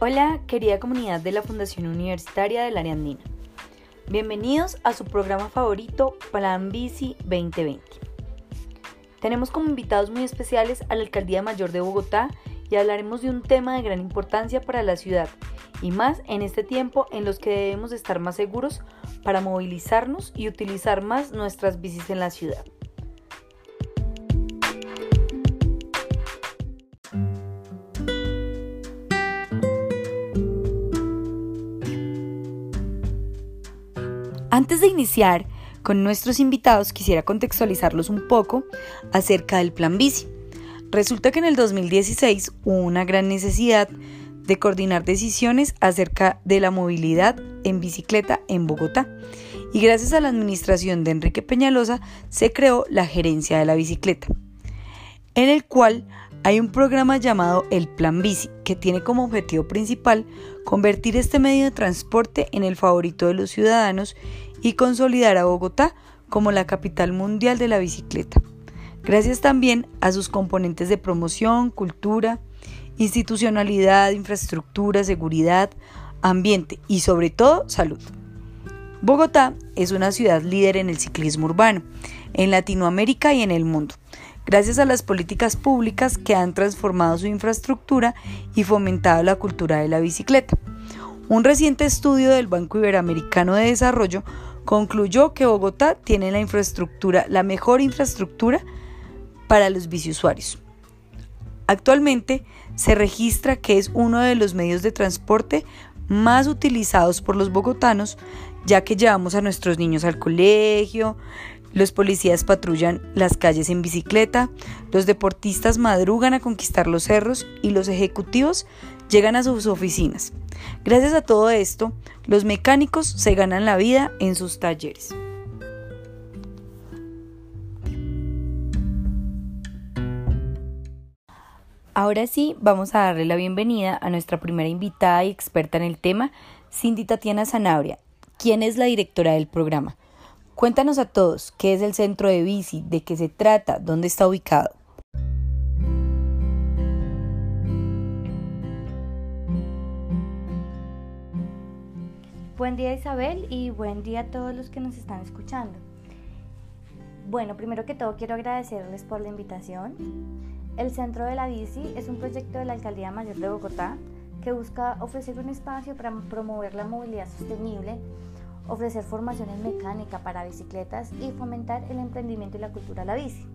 Hola, querida comunidad de la Fundación Universitaria del Área Andina. Bienvenidos a su programa favorito, Plan Bici 2020. Tenemos como invitados muy especiales a la Alcaldía Mayor de Bogotá y hablaremos de un tema de gran importancia para la ciudad y más en este tiempo en los que debemos estar más seguros para movilizarnos y utilizar más nuestras bicis en la ciudad. Antes de iniciar con nuestros invitados, quisiera contextualizarlos un poco acerca del plan bici. Resulta que en el 2016 hubo una gran necesidad de coordinar decisiones acerca de la movilidad en bicicleta en Bogotá. Y gracias a la administración de Enrique Peñalosa se creó la gerencia de la bicicleta, en el cual hay un programa llamado el Plan Bici, que tiene como objetivo principal convertir este medio de transporte en el favorito de los ciudadanos y consolidar a Bogotá como la capital mundial de la bicicleta. Gracias también a sus componentes de promoción, cultura, institucionalidad, infraestructura, seguridad, ambiente y sobre todo salud. Bogotá es una ciudad líder en el ciclismo urbano, en Latinoamérica y en el mundo gracias a las políticas públicas que han transformado su infraestructura y fomentado la cultura de la bicicleta. Un reciente estudio del Banco Iberoamericano de Desarrollo concluyó que Bogotá tiene la infraestructura, la mejor infraestructura para los biciusuarios. Actualmente se registra que es uno de los medios de transporte más utilizados por los bogotanos, ya que llevamos a nuestros niños al colegio, los policías patrullan las calles en bicicleta, los deportistas madrugan a conquistar los cerros y los ejecutivos llegan a sus oficinas. Gracias a todo esto, los mecánicos se ganan la vida en sus talleres. Ahora sí, vamos a darle la bienvenida a nuestra primera invitada y experta en el tema, Cindy Tatiana Zanabria, quien es la directora del programa. Cuéntanos a todos qué es el centro de bici, de qué se trata, dónde está ubicado. Buen día Isabel y buen día a todos los que nos están escuchando. Bueno, primero que todo quiero agradecerles por la invitación. El Centro de la Bici es un proyecto de la Alcaldía Mayor de Bogotá que busca ofrecer un espacio para promover la movilidad sostenible ofrecer formación en mecánica para bicicletas y fomentar el emprendimiento y la cultura de la bici.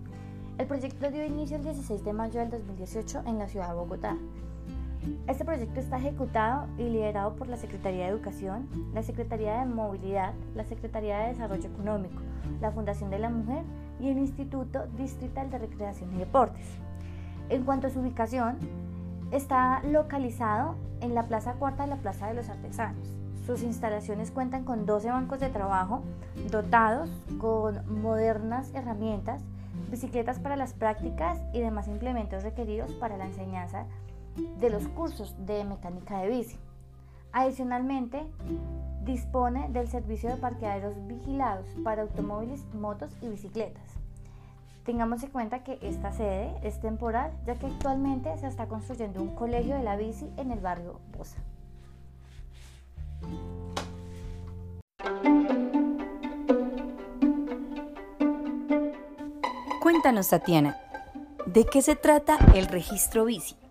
El proyecto dio inicio el 16 de mayo del 2018 en la ciudad de Bogotá. Este proyecto está ejecutado y liderado por la Secretaría de Educación, la Secretaría de Movilidad, la Secretaría de Desarrollo Económico, la Fundación de la Mujer y el Instituto Distrital de Recreación y Deportes. En cuanto a su ubicación, está localizado en la Plaza Cuarta de la Plaza de los Artesanos. Sus instalaciones cuentan con 12 bancos de trabajo dotados con modernas herramientas, bicicletas para las prácticas y demás implementos requeridos para la enseñanza de los cursos de mecánica de bici. Adicionalmente, dispone del servicio de parqueaderos vigilados para automóviles, motos y bicicletas. Tengamos en cuenta que esta sede es temporal, ya que actualmente se está construyendo un colegio de la bici en el barrio Bosa. Cuéntanos, Tatiana, ¿de qué se trata el registro bici?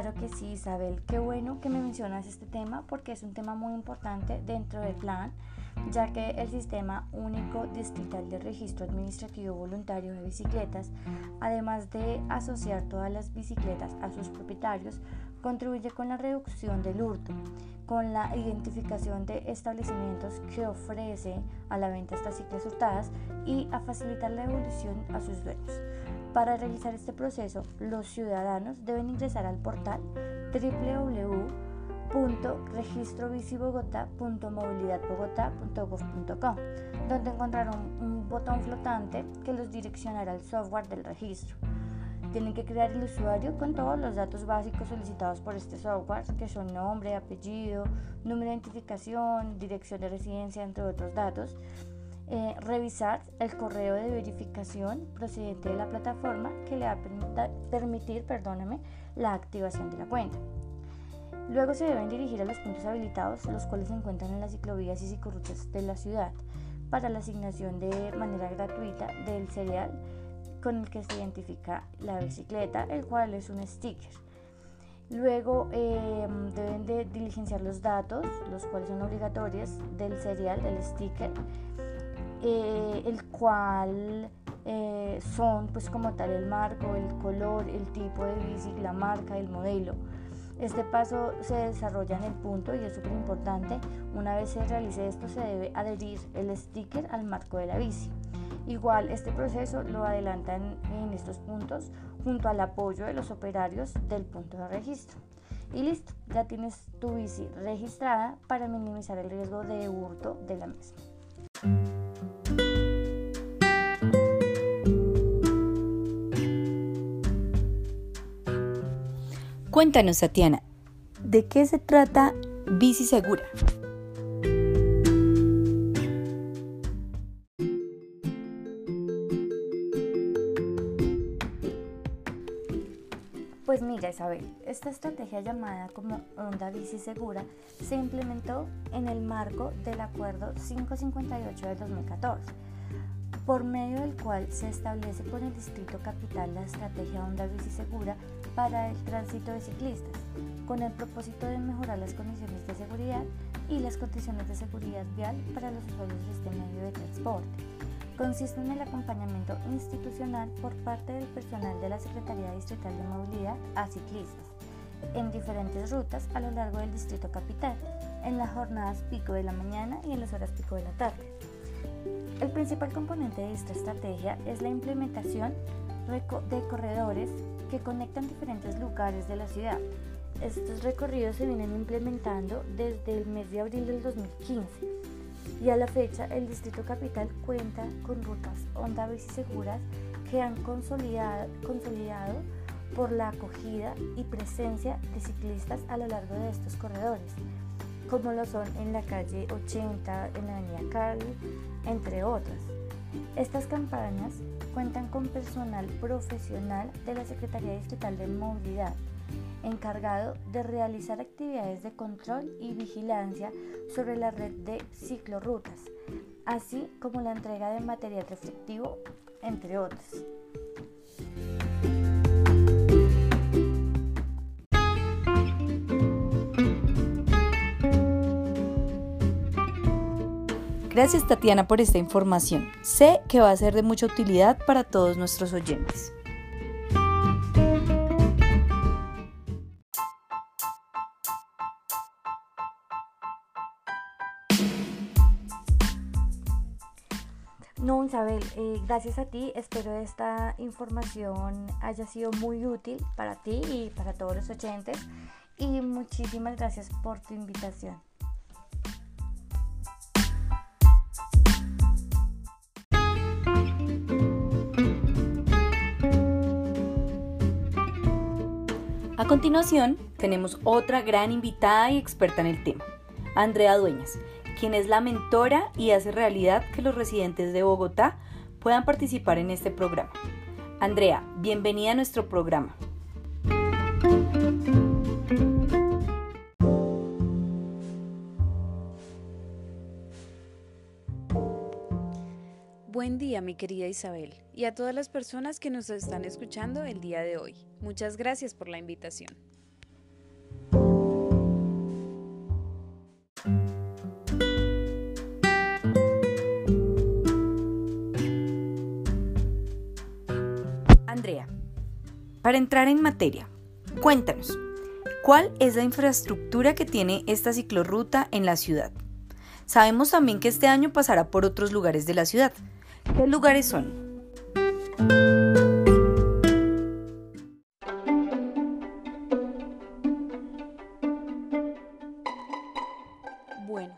Claro que sí, Isabel. Qué bueno que me mencionas este tema porque es un tema muy importante dentro del plan ya que el Sistema Único Distrital de Registro Administrativo Voluntario de Bicicletas, además de asociar todas las bicicletas a sus propietarios, contribuye con la reducción del hurto, con la identificación de establecimientos que ofrece a la venta estas ciclas hurtadas y a facilitar la evolución a sus dueños. Para realizar este proceso, los ciudadanos deben ingresar al portal www registrobicibogotá.movilidadbogotá.gov.co, donde encontrarán un botón flotante que los direccionará al software del registro. Tienen que crear el usuario con todos los datos básicos solicitados por este software, que son nombre, apellido, número de identificación, dirección de residencia, entre otros datos. Eh, revisar el correo de verificación procedente de la plataforma que le va a permitir perdóname, la activación de la cuenta. Luego se deben dirigir a los puntos habilitados, los cuales se encuentran en las ciclovías y ciclorutas de la ciudad, para la asignación de manera gratuita del serial con el que se identifica la bicicleta, el cual es un sticker. Luego em, deben de diligenciar los datos, los cuales son obligatorios del serial, del sticker, eh, el cual eh, son pues como tal el marco, el color, el tipo de bici, la marca, el modelo. Este paso se desarrolla en el punto y es súper importante. Una vez se realice esto se debe adherir el sticker al marco de la bici. Igual este proceso lo adelantan en estos puntos junto al apoyo de los operarios del punto de registro. Y listo, ya tienes tu bici registrada para minimizar el riesgo de hurto de la misma. Cuéntanos, Tatiana, ¿de qué se trata Bici Segura? Pues mira Isabel, esta estrategia llamada como Onda Bici Segura se implementó en el marco del Acuerdo 558 de 2014 por medio del cual se establece con el Distrito Capital la estrategia Onda Bici Segura para el tránsito de ciclistas, con el propósito de mejorar las condiciones de seguridad y las condiciones de seguridad vial para los usuarios de este medio de transporte. Consiste en el acompañamiento institucional por parte del personal de la Secretaría Distrital de Movilidad a ciclistas en diferentes rutas a lo largo del Distrito Capital, en las jornadas pico de la mañana y en las horas pico de la tarde. El principal componente de esta estrategia es la implementación de corredores que conectan diferentes lugares de la ciudad. Estos recorridos se vienen implementando desde el mes de abril del 2015 y a la fecha el Distrito Capital cuenta con rutas Onda Bici Seguras que han consolidado, consolidado por la acogida y presencia de ciclistas a lo largo de estos corredores como lo son en la calle 80, en la avenida Cali, entre otras. Estas campañas cuentan con personal profesional de la Secretaría Distrital de Movilidad, encargado de realizar actividades de control y vigilancia sobre la red de ciclorrutas, así como la entrega de material reflectivo, entre otras. Gracias Tatiana por esta información. Sé que va a ser de mucha utilidad para todos nuestros oyentes. No, Isabel, eh, gracias a ti. Espero esta información haya sido muy útil para ti y para todos los oyentes. Y muchísimas gracias por tu invitación. A continuación, tenemos otra gran invitada y experta en el tema, Andrea Dueñas, quien es la mentora y hace realidad que los residentes de Bogotá puedan participar en este programa. Andrea, bienvenida a nuestro programa. Buen día, mi querida Isabel, y a todas las personas que nos están escuchando el día de hoy. Muchas gracias por la invitación. Andrea, para entrar en materia, cuéntanos, ¿cuál es la infraestructura que tiene esta ciclorruta en la ciudad? Sabemos también que este año pasará por otros lugares de la ciudad. ¿Qué lugares son? Bueno,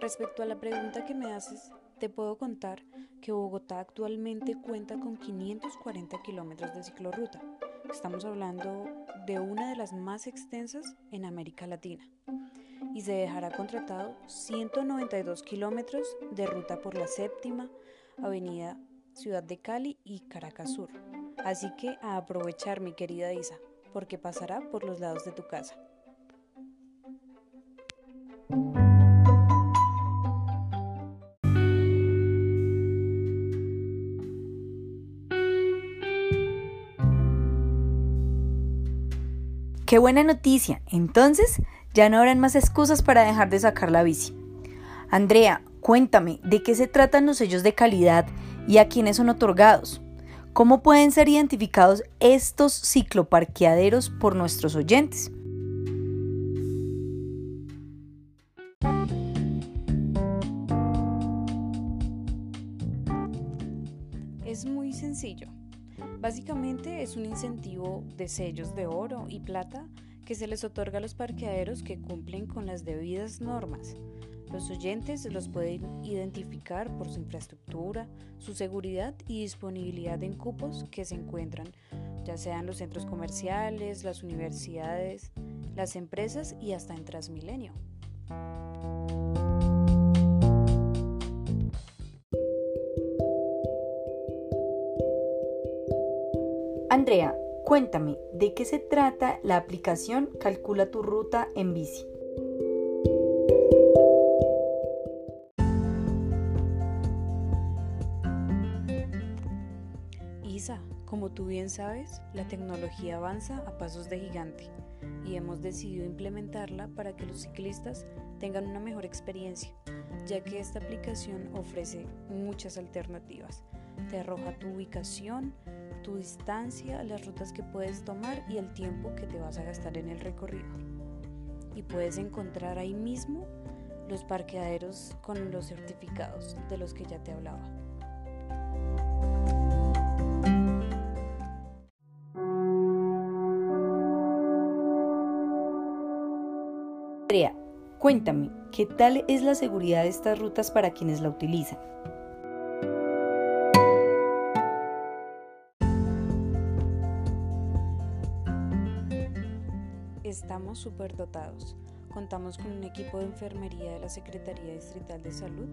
respecto a la pregunta que me haces, te puedo contar que Bogotá actualmente cuenta con 540 kilómetros de ciclorruta. Estamos hablando de una de las más extensas en América Latina. y se dejará contratado 192 kilómetros de ruta por la séptima avenida Ciudad de Cali y Caracas Sur. Así que a aprovechar mi querida Isa, porque pasará por los lados de tu casa. Qué buena noticia. Entonces, ya no habrán más excusas para dejar de sacar la bici. Andrea, cuéntame, ¿de qué se tratan los sellos de calidad y a quiénes son otorgados? ¿Cómo pueden ser identificados estos cicloparqueaderos por nuestros oyentes? Es muy sencillo. Básicamente es un incentivo de sellos de oro y plata que se les otorga a los parqueaderos que cumplen con las debidas normas. Los oyentes los pueden identificar por su infraestructura, su seguridad y disponibilidad en cupos que se encuentran ya sean los centros comerciales, las universidades, las empresas y hasta en Transmilenio. Andrea, cuéntame, ¿de qué se trata la aplicación Calcula tu ruta en bici? Tú bien sabes, la tecnología avanza a pasos de gigante y hemos decidido implementarla para que los ciclistas tengan una mejor experiencia, ya que esta aplicación ofrece muchas alternativas. Te arroja tu ubicación, tu distancia, las rutas que puedes tomar y el tiempo que te vas a gastar en el recorrido. Y puedes encontrar ahí mismo los parqueaderos con los certificados de los que ya te hablaba. Cuéntame, ¿qué tal es la seguridad de estas rutas para quienes la utilizan? Estamos súper dotados. Contamos con un equipo de enfermería de la Secretaría Distrital de Salud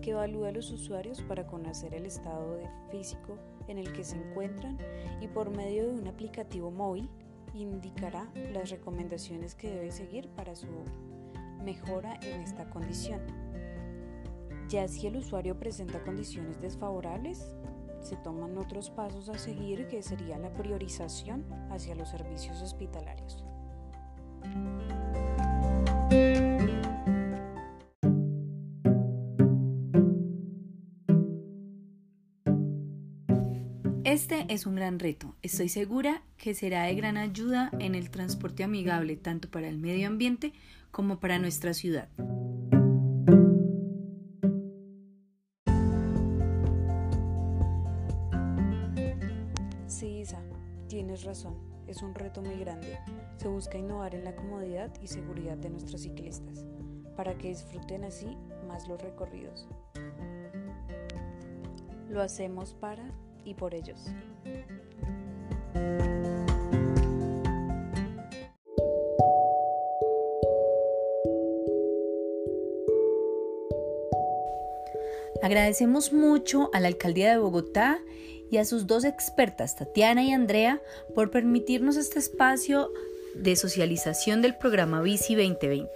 que evalúa a los usuarios para conocer el estado físico en el que se encuentran y por medio de un aplicativo móvil indicará las recomendaciones que debe seguir para su mejora en esta condición. Ya si el usuario presenta condiciones desfavorables, se toman otros pasos a seguir que sería la priorización hacia los servicios hospitalarios. Este es un gran reto. Estoy segura que será de gran ayuda en el transporte amigable tanto para el medio ambiente como para nuestra ciudad. Sí, Isa, tienes razón. Es un reto muy grande. Se busca innovar en la comodidad y seguridad de nuestros ciclistas para que disfruten así más los recorridos. Lo hacemos para y por ellos. Agradecemos mucho a la Alcaldía de Bogotá y a sus dos expertas, Tatiana y Andrea, por permitirnos este espacio de socialización del programa Bici 2020.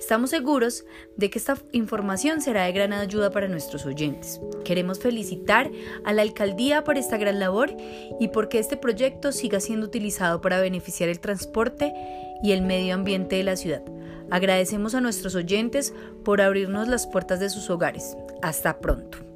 Estamos seguros de que esta información será de gran ayuda para nuestros oyentes. Queremos felicitar a la alcaldía por esta gran labor y porque este proyecto siga siendo utilizado para beneficiar el transporte y el medio ambiente de la ciudad. Agradecemos a nuestros oyentes por abrirnos las puertas de sus hogares. Hasta pronto.